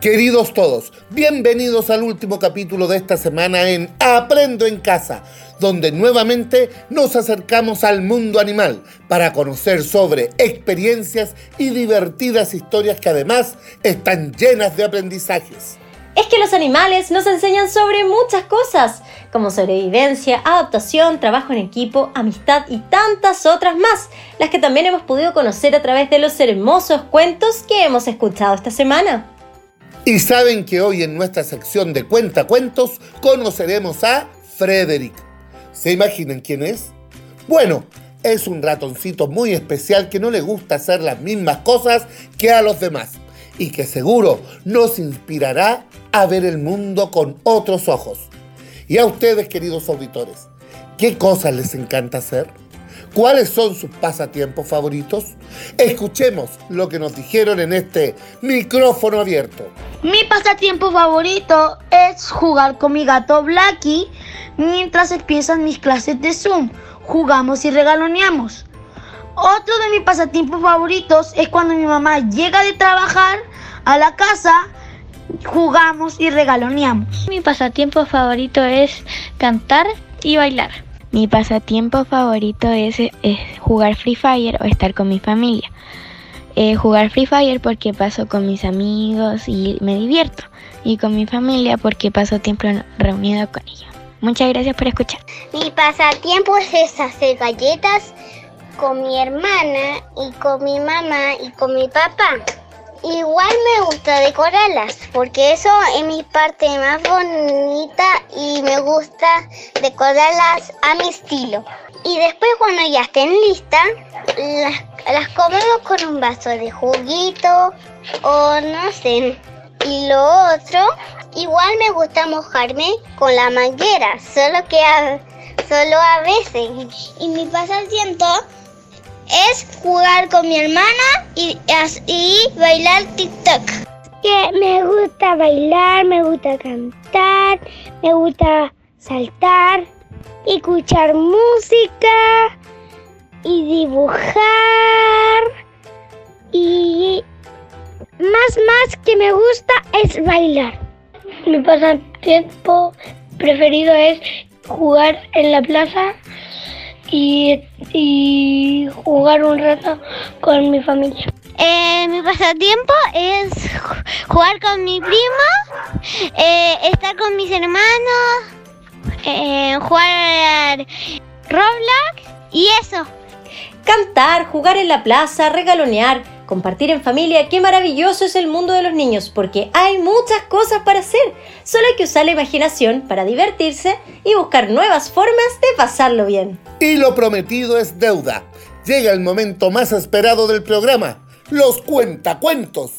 Queridos todos, bienvenidos al último capítulo de esta semana en Aprendo en Casa, donde nuevamente nos acercamos al mundo animal para conocer sobre experiencias y divertidas historias que además están llenas de aprendizajes. Es que los animales nos enseñan sobre muchas cosas, como sobrevivencia, adaptación, trabajo en equipo, amistad y tantas otras más, las que también hemos podido conocer a través de los hermosos cuentos que hemos escuchado esta semana. Y saben que hoy en nuestra sección de cuentacuentos conoceremos a Frederick. ¿Se imaginan quién es? Bueno, es un ratoncito muy especial que no le gusta hacer las mismas cosas que a los demás y que seguro nos inspirará a ver el mundo con otros ojos. Y a ustedes, queridos auditores, ¿qué cosas les encanta hacer? ¿Cuáles son sus pasatiempos favoritos? Escuchemos lo que nos dijeron en este micrófono abierto. Mi pasatiempo favorito es jugar con mi gato Blacky mientras empiezan mis clases de Zoom. Jugamos y regaloneamos. Otro de mis pasatiempos favoritos es cuando mi mamá llega de trabajar a la casa, jugamos y regaloneamos. Mi pasatiempo favorito es cantar y bailar. Mi pasatiempo favorito es, jugar Free Fire o estar con mi familia. Eh, jugar Free Fire porque paso con mis amigos y me divierto. Y con mi familia porque paso tiempo reunido con ellos. Muchas gracias por escuchar. Mi pasatiempo es hacer galletas con mi hermana y con mi mamá y con mi papá. Igual me gusta decorarlas porque eso es mi parte más bonita y me gusta decorarlas a mi estilo. Y después cuando ya estén listas, las, comemos con un vaso de juguito o no sé. Y lo otro, igual me gusta mojarme con la manguera, solo que solo a veces. Y mi pasatiempo es jugar con mi hermana y, bailar TikTok. Que me gusta bailar, me gusta cantar, me gusta saltar, y escuchar música y dibujar y más más que me gusta es bailar. Mi pasatiempo preferido es jugar en la plaza y, jugar un rato con mi familia. Eh, mi pasatiempo es jugar con mi primo, eh, estar con mis hermanos, eh, jugar Roblox y eso. Cantar, jugar en la plaza, regalonear, compartir en familia, qué maravilloso es el mundo de los niños, porque hay muchas cosas para hacer. Solo hay que usar la imaginación para divertirse y buscar nuevas formas de pasarlo bien. Y lo prometido es deuda. Llega el momento más esperado del programa, los cuentacuentos.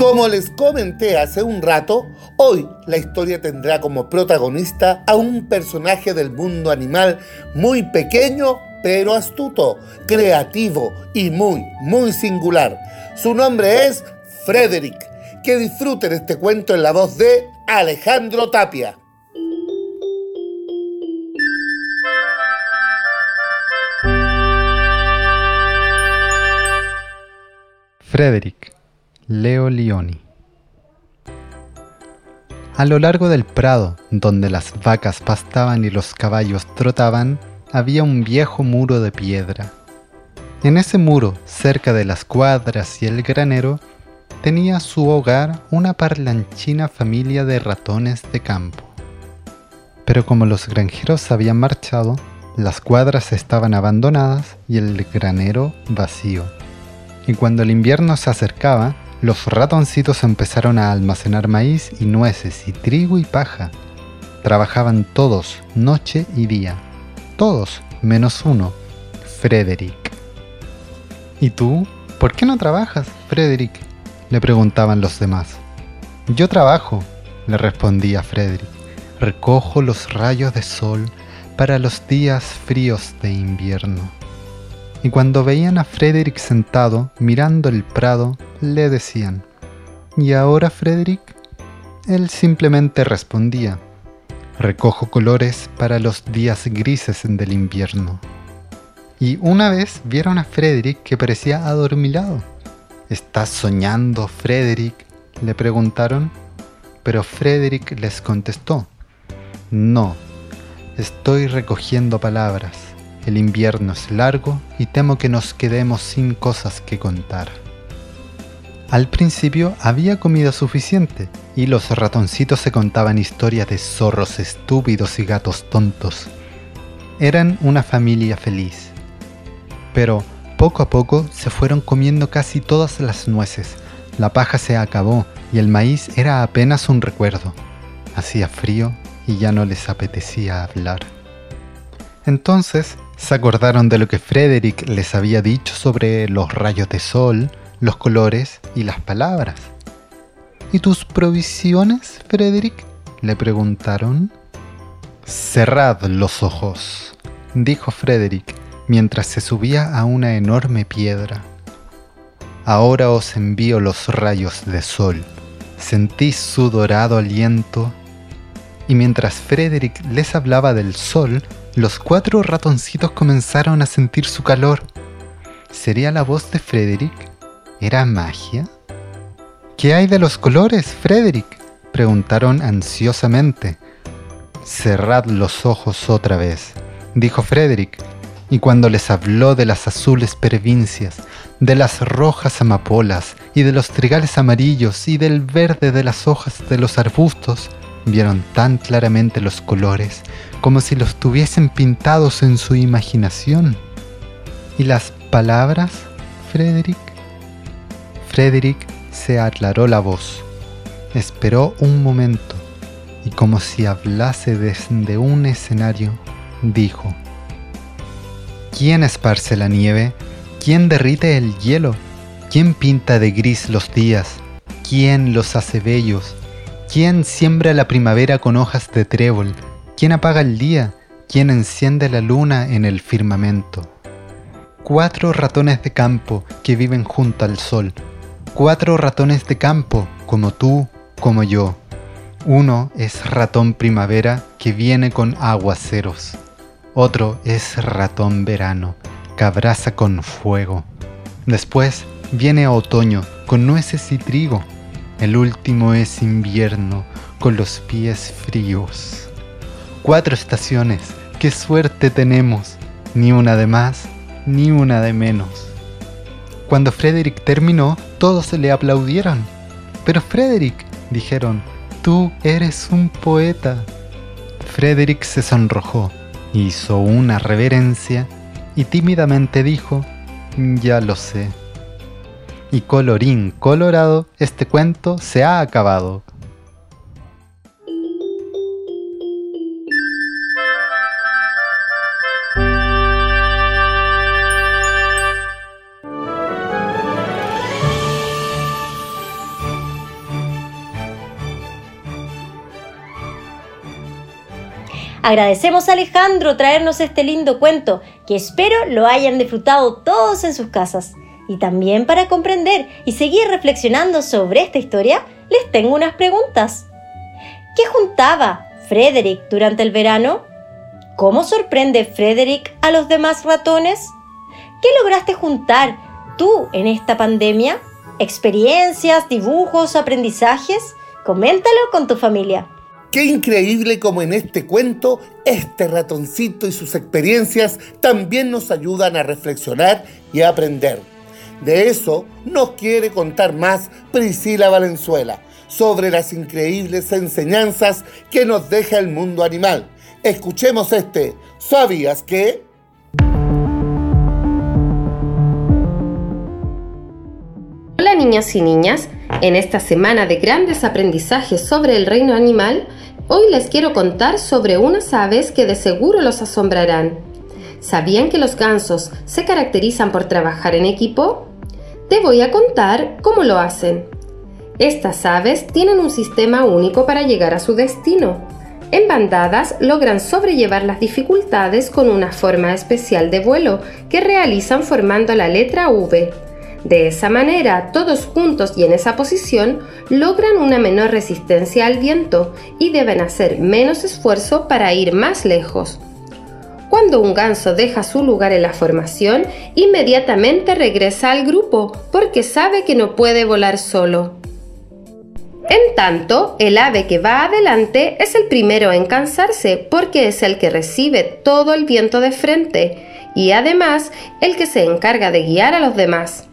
Como les comenté hace un rato, hoy la historia tendrá como protagonista a un personaje del mundo animal muy pequeño pero astuto, creativo y muy, muy singular. Su nombre es Frederick. Que disfruten este cuento en la voz de Alejandro Tapia. Frederick Leo Lioni. A lo largo del prado, donde las vacas pastaban y los caballos trotaban, había un viejo muro de piedra. En ese muro, cerca de las cuadras y el granero, tenía su hogar una parlanchina familia de ratones de campo. Pero como los granjeros habían marchado, las cuadras estaban abandonadas y el granero vacío. Y cuando el invierno se acercaba, los ratoncitos empezaron a almacenar maíz y nueces y trigo y paja. Trabajaban todos, noche y día. Todos, menos uno, Frederick. ¿Y tú? ¿Por qué no trabajas, Frederick? le preguntaban los demás. Yo trabajo, le respondía Frederick. Recojo los rayos de sol para los días fríos de invierno. Y cuando veían a Frederick sentado mirando el prado, le decían, ¿Y ahora, Frederick? Él simplemente respondía, Recojo colores para los días grises del invierno. Y una vez vieron a Frederick que parecía adormilado. ¿Estás soñando, Frederick? le preguntaron. Pero Frederick les contestó, no, estoy recogiendo palabras. El invierno es largo y temo que nos quedemos sin cosas que contar. Al principio había comida suficiente y los ratoncitos se contaban historias de zorros estúpidos y gatos tontos. Eran una familia feliz. Pero poco a poco se fueron comiendo casi todas las nueces. La paja se acabó y el maíz era apenas un recuerdo. Hacía frío y ya no les apetecía hablar. Entonces se acordaron de lo que Frederick les había dicho sobre los rayos de sol, los colores y las palabras. ¿Y tus provisiones, Frederick? le preguntaron. Cerrad los ojos, dijo Frederick mientras se subía a una enorme piedra. Ahora os envío los rayos de sol. Sentís su dorado aliento. Y mientras Frederick les hablaba del sol, los cuatro ratoncitos comenzaron a sentir su calor. ¿Sería la voz de Frederick? ¿Era magia? ¿Qué hay de los colores, Frederick? preguntaron ansiosamente. Cerrad los ojos otra vez, dijo Frederick, y cuando les habló de las azules provincias, de las rojas amapolas y de los trigales amarillos y del verde de las hojas de los arbustos, vieron tan claramente los colores como si los tuviesen pintados en su imaginación. ¿Y las palabras, Frederick? Frederick se aclaró la voz, esperó un momento y como si hablase desde un escenario, dijo, ¿Quién esparce la nieve? ¿Quién derrite el hielo? ¿Quién pinta de gris los días? ¿Quién los hace bellos? ¿Quién siembra la primavera con hojas de trébol? ¿Quién apaga el día? ¿Quién enciende la luna en el firmamento? Cuatro ratones de campo que viven junto al sol, Cuatro ratones de campo, como tú, como yo. Uno es ratón primavera que viene con aguaceros. Otro es ratón verano, que abraza con fuego. Después viene otoño con nueces y trigo. El último es invierno con los pies fríos. Cuatro estaciones, qué suerte tenemos. Ni una de más, ni una de menos. Cuando Frederick terminó, todos le aplaudieron. Pero Frederick, dijeron, tú eres un poeta. Frederick se sonrojó, hizo una reverencia y tímidamente dijo, ya lo sé. Y colorín colorado, este cuento se ha acabado. Agradecemos a Alejandro traernos este lindo cuento, que espero lo hayan disfrutado todos en sus casas. Y también para comprender y seguir reflexionando sobre esta historia, les tengo unas preguntas. ¿Qué juntaba Frederick durante el verano? ¿Cómo sorprende Frederick a los demás ratones? ¿Qué lograste juntar tú en esta pandemia? ¿Experiencias, dibujos, aprendizajes? Coméntalo con tu familia. Qué increíble como en este cuento este ratoncito y sus experiencias también nos ayudan a reflexionar y aprender. De eso nos quiere contar más Priscila Valenzuela, sobre las increíbles enseñanzas que nos deja el mundo animal. Escuchemos este, ¿sabías que? Hola niños y niñas, en esta semana de grandes aprendizajes sobre el reino animal, hoy les quiero contar sobre unas aves que de seguro los asombrarán. ¿Sabían que los gansos se caracterizan por trabajar en equipo? Te voy a contar cómo lo hacen. Estas aves tienen un sistema único para llegar a su destino. En bandadas logran sobrellevar las dificultades con una forma especial de vuelo que realizan formando la letra V De esa manera, todos juntos y en esa posición, logran una menor resistencia al viento y deben hacer menos esfuerzo para ir más lejos. Cuando un ganso deja su lugar en la formación, inmediatamente regresa al grupo porque sabe que no puede volar solo. En tanto, el ave que va adelante es el primero en cansarse porque es el que recibe todo el viento de frente y además el que se encarga de guiar a los demás.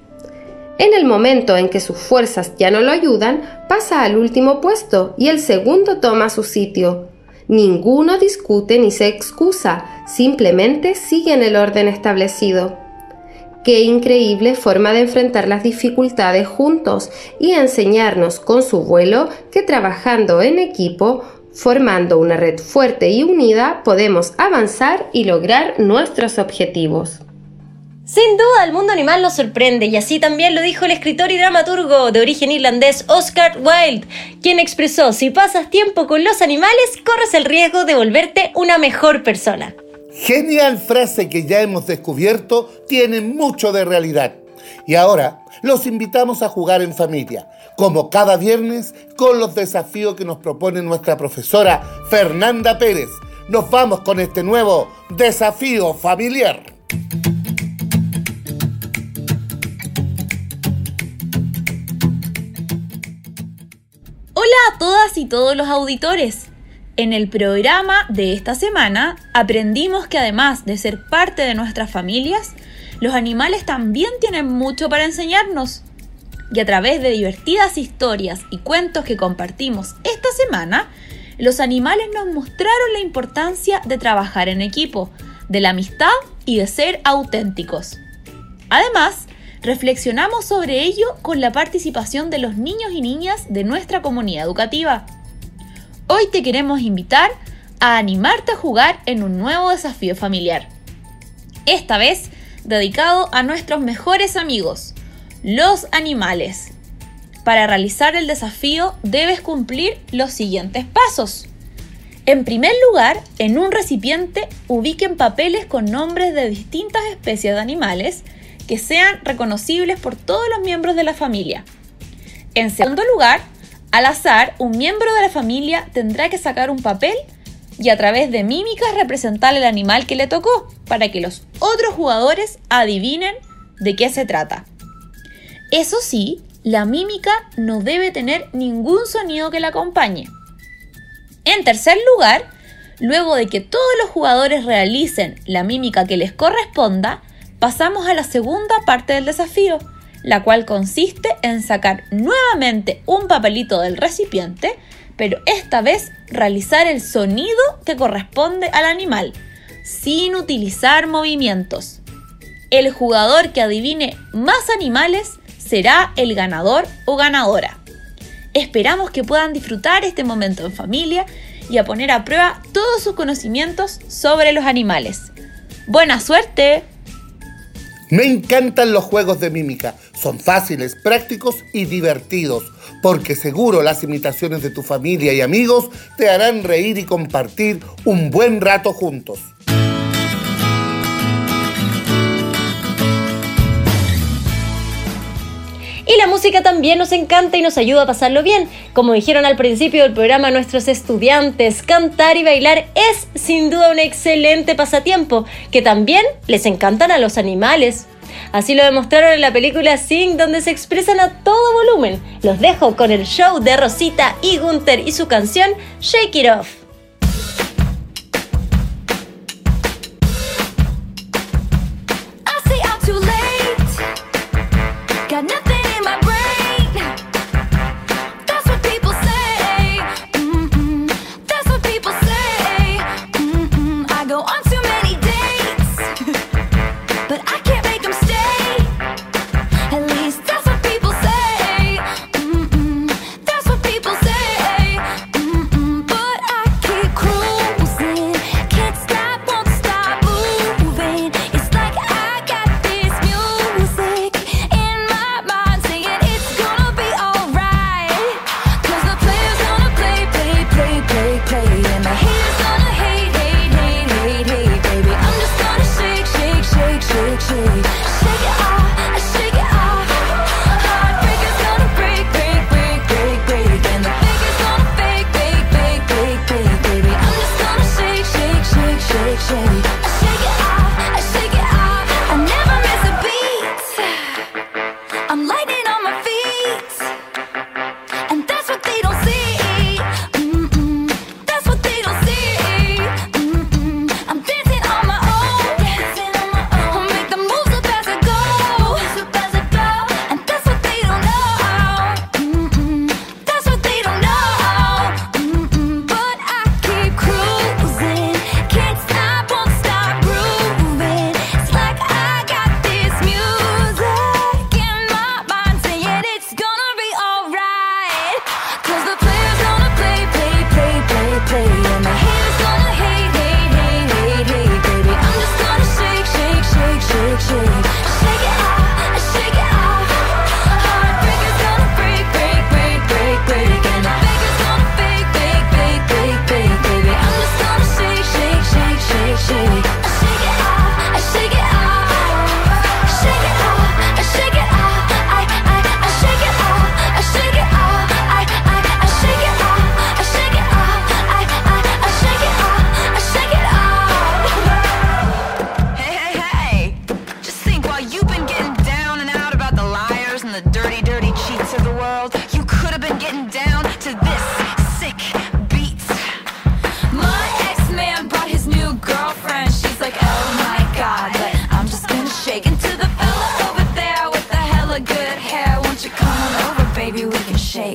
En el momento en que sus fuerzas ya no lo ayudan, pasa al último puesto y el segundo toma su sitio. Ninguno discute ni se excusa, simplemente siguen el orden establecido. Qué increíble forma de enfrentar las dificultades juntos y enseñarnos con su vuelo que trabajando en equipo Formando una red fuerte y unida podemos avanzar y lograr nuestros objetivos. Sin duda, el mundo animal nos sorprende y así también lo dijo el escritor y dramaturgo de origen irlandés Oscar Wilde, quien expresó, si pasas tiempo con los animales, corres el riesgo de volverte una mejor persona. Genial frase que ya hemos descubierto tiene mucho de realidad. Y ahora los invitamos a jugar en familia, como cada viernes, con los desafíos que nos propone nuestra profesora Fernanda Pérez. Nos vamos con este nuevo desafío familiar. Y todos los auditores. En el programa de esta semana aprendimos que además de ser parte de nuestras familias, los animales también tienen mucho para enseñarnos. Y a través de divertidas historias y cuentos que compartimos esta semana, los animales nos mostraron la importancia de trabajar en equipo, de la amistad y de ser auténticos. Además, reflexionamos sobre ello con la participación de los niños y niñas de nuestra comunidad educativa. Hoy te queremos invitar a animarte a jugar en un nuevo desafío familiar. Esta vez dedicado a nuestros mejores amigos, los animales. Para realizar el desafío debes cumplir los siguientes pasos. En primer lugar, en un recipiente ubiquen papeles con nombres de distintas especies de animales que sean reconocibles por todos los miembros de la familia. En segundo lugar, al azar, un miembro de la familia tendrá que sacar un papel y a través de mímicas representar el animal que le tocó para que los otros jugadores adivinen de qué se trata. Eso sí, la mímica no debe tener ningún sonido que la acompañe. En tercer lugar, luego de que todos los jugadores realicen la mímica que les corresponda, pasamos a la segunda parte del desafío, la cual consiste en sacar nuevamente un papelito del recipiente pero esta vez realizar el sonido que corresponde al animal, sin utilizar movimientos. El jugador que adivine más animales será el ganador o ganadora. Esperamos que puedan disfrutar este momento en familia y a poner a prueba todos sus conocimientos sobre los animales. ¡Buena suerte! Me encantan los juegos de mímica. Son fáciles, prácticos y divertidos, porque seguro las imitaciones de tu familia y amigos te harán reír y compartir un buen rato juntos. Y la música también nos encanta y nos ayuda a pasarlo bien. Como dijeron al principio del programa nuestros estudiantes, cantar y bailar es sin duda un excelente pasatiempo, que también les encantan a los animales. Así lo demostraron en la película Sing, donde se expresan a todo volumen. Los dejo con el show de Rosita y Gunther y su canción Shake It Off.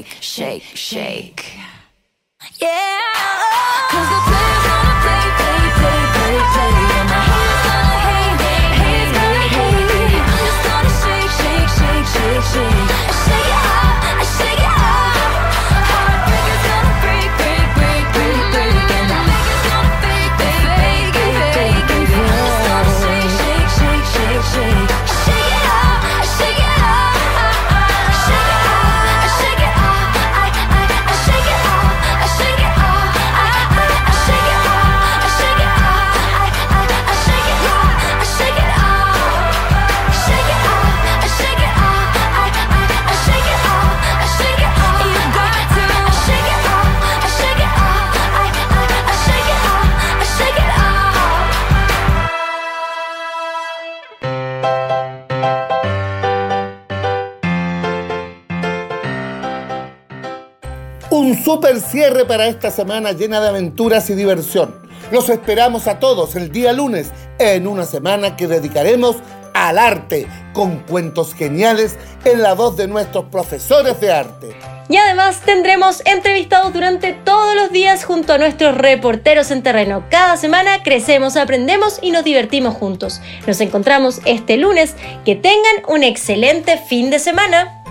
shake, shake, shake. Yeah. super cierre para esta semana llena de aventuras y diversión. Los esperamos a todos el día lunes en una semana que dedicaremos al arte, con cuentos geniales en la voz de nuestros profesores de arte. Y además tendremos entrevistados durante todos los días junto a nuestros reporteros en terreno. Cada semana crecemos, aprendemos y nos divertimos juntos. Nos encontramos este lunes. Que tengan un excelente fin de semana.